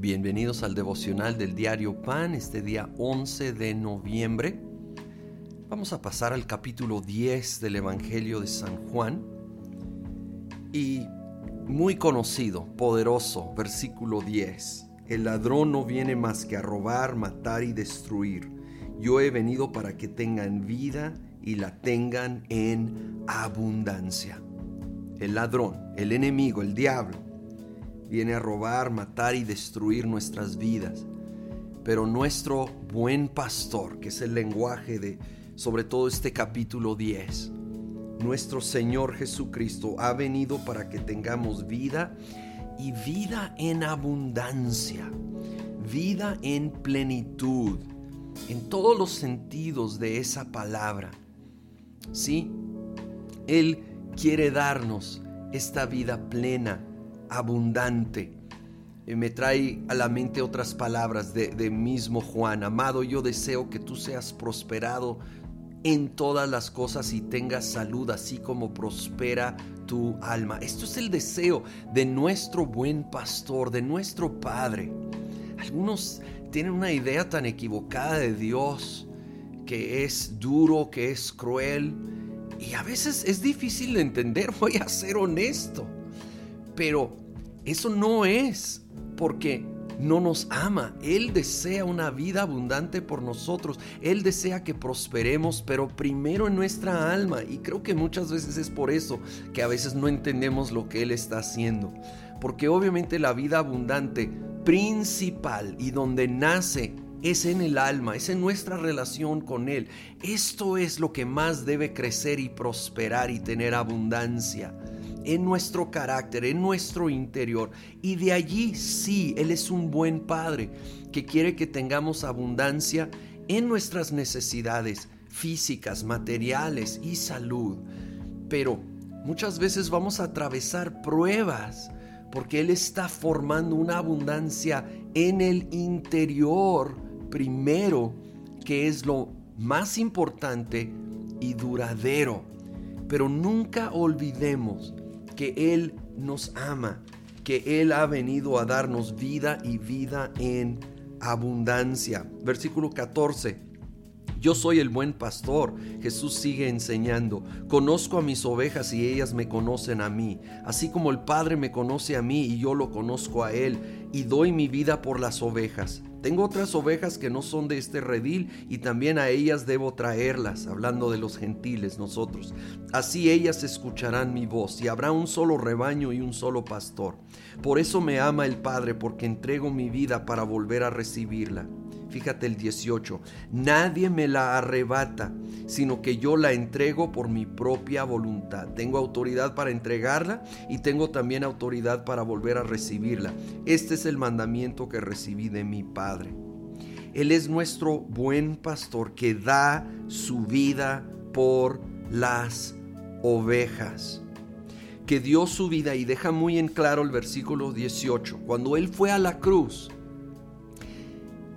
Bienvenidos al devocional del diario Pan, este día 11 de noviembre. Vamos a pasar al capítulo 10 del Evangelio de San Juan. Y muy conocido, poderoso, versículo 10. El ladrón no viene más que a robar, matar y destruir. Yo he venido para que tengan vida y la tengan en abundancia. El ladrón, el enemigo, el diablo, viene a robar, matar y destruir nuestras vidas. Pero nuestro buen pastor, que es el lenguaje de sobre todo este capítulo 10, nuestro Señor Jesucristo ha venido para que tengamos vida y vida en abundancia, vida en plenitud, en todos los sentidos de esa palabra. Sí, Él quiere darnos esta vida plena, abundante. Eh, me trae a la mente otras palabras de, de mismo Juan. Amado, yo deseo que tú seas prosperado en todas las cosas y tengas salud, así como prospera tu alma. Esto es el deseo de nuestro buen pastor, de nuestro Padre. Algunos tienen una idea tan equivocada de Dios, que es duro, que es cruel, y a veces es difícil de entender, voy a ser honesto. Pero eso no es porque no nos ama. Él desea una vida abundante por nosotros. Él desea que prosperemos, pero primero en nuestra alma. Y creo que muchas veces es por eso que a veces no entendemos lo que Él está haciendo. Porque obviamente la vida abundante principal y donde nace es en el alma, es en nuestra relación con Él. Esto es lo que más debe crecer y prosperar y tener abundancia en nuestro carácter, en nuestro interior. Y de allí sí, Él es un buen Padre que quiere que tengamos abundancia en nuestras necesidades físicas, materiales y salud. Pero muchas veces vamos a atravesar pruebas porque Él está formando una abundancia en el interior primero, que es lo más importante y duradero. Pero nunca olvidemos que Él nos ama, que Él ha venido a darnos vida y vida en abundancia. Versículo 14. Yo soy el buen pastor, Jesús sigue enseñando. Conozco a mis ovejas y ellas me conocen a mí, así como el Padre me conoce a mí y yo lo conozco a Él, y doy mi vida por las ovejas. Tengo otras ovejas que no son de este redil y también a ellas debo traerlas, hablando de los gentiles nosotros. Así ellas escucharán mi voz y habrá un solo rebaño y un solo pastor. Por eso me ama el Padre, porque entrego mi vida para volver a recibirla. Fíjate el 18, nadie me la arrebata, sino que yo la entrego por mi propia voluntad. Tengo autoridad para entregarla y tengo también autoridad para volver a recibirla. Este es el mandamiento que recibí de mi Padre. Él es nuestro buen pastor que da su vida por las ovejas que dio su vida y deja muy en claro el versículo 18. Cuando Él fue a la cruz,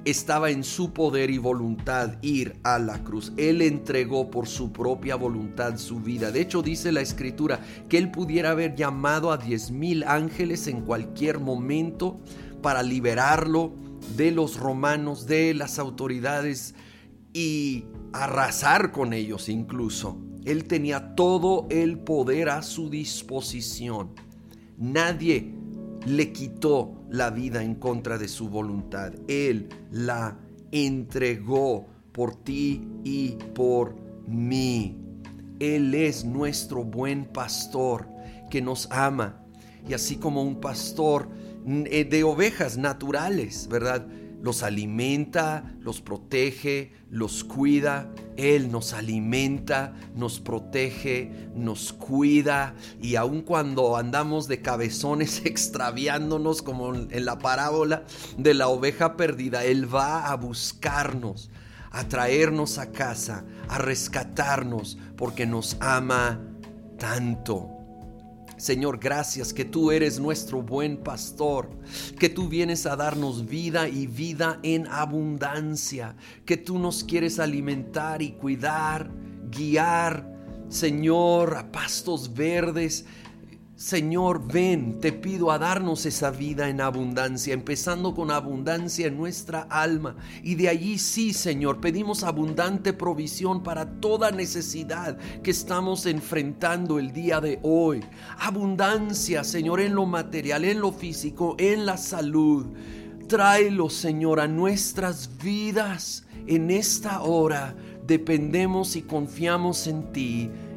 estaba en su poder y voluntad ir a la cruz. Él entregó por su propia voluntad su vida. De hecho, dice la escritura que él pudiera haber llamado a diez mil ángeles en cualquier momento para liberarlo de los romanos, de las autoridades y arrasar con ellos incluso. Él tenía todo el poder a su disposición. Nadie le quitó la vida en contra de su voluntad. Él la entregó por ti y por mí. Él es nuestro buen pastor que nos ama. Y así como un pastor eh, de ovejas naturales, ¿verdad? Los alimenta, los protege, los cuida. Él nos alimenta, nos protege, nos cuida y aun cuando andamos de cabezones extraviándonos como en la parábola de la oveja perdida, Él va a buscarnos, a traernos a casa, a rescatarnos porque nos ama tanto. Señor, gracias que tú eres nuestro buen pastor, que tú vienes a darnos vida y vida en abundancia, que tú nos quieres alimentar y cuidar, guiar, Señor, a pastos verdes, Señor, ven, te pido a darnos esa vida en abundancia, empezando con abundancia en nuestra alma. Y de allí sí, Señor, pedimos abundante provisión para toda necesidad que estamos enfrentando el día de hoy. Abundancia, Señor, en lo material, en lo físico, en la salud. Tráelo, Señor, a nuestras vidas en esta hora. Dependemos y confiamos en ti